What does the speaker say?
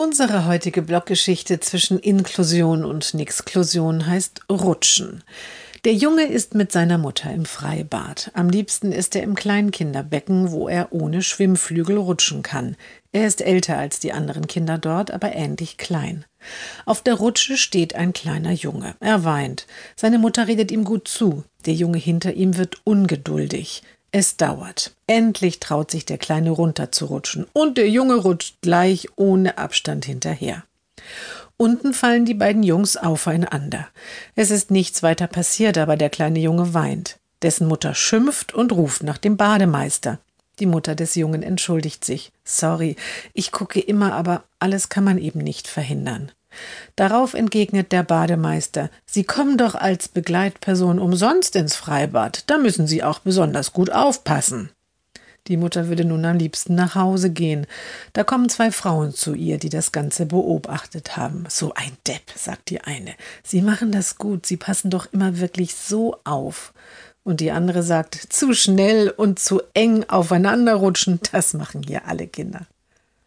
Unsere heutige Blockgeschichte zwischen Inklusion und Nixklusion heißt Rutschen. Der Junge ist mit seiner Mutter im Freibad. Am liebsten ist er im Kleinkinderbecken, wo er ohne Schwimmflügel rutschen kann. Er ist älter als die anderen Kinder dort, aber ähnlich klein. Auf der Rutsche steht ein kleiner Junge. Er weint. Seine Mutter redet ihm gut zu. Der Junge hinter ihm wird ungeduldig. Es dauert. Endlich traut sich der Kleine runterzurutschen und der Junge rutscht gleich ohne Abstand hinterher. Unten fallen die beiden Jungs aufeinander. Es ist nichts weiter passiert, aber der kleine Junge weint. Dessen Mutter schimpft und ruft nach dem Bademeister. Die Mutter des Jungen entschuldigt sich. Sorry, ich gucke immer, aber alles kann man eben nicht verhindern. Darauf entgegnet der Bademeister Sie kommen doch als Begleitperson umsonst ins Freibad, da müssen Sie auch besonders gut aufpassen. Die Mutter würde nun am liebsten nach Hause gehen. Da kommen zwei Frauen zu ihr, die das Ganze beobachtet haben. So ein Depp, sagt die eine. Sie machen das gut, Sie passen doch immer wirklich so auf. Und die andere sagt, zu schnell und zu eng aufeinanderrutschen, das machen hier alle Kinder.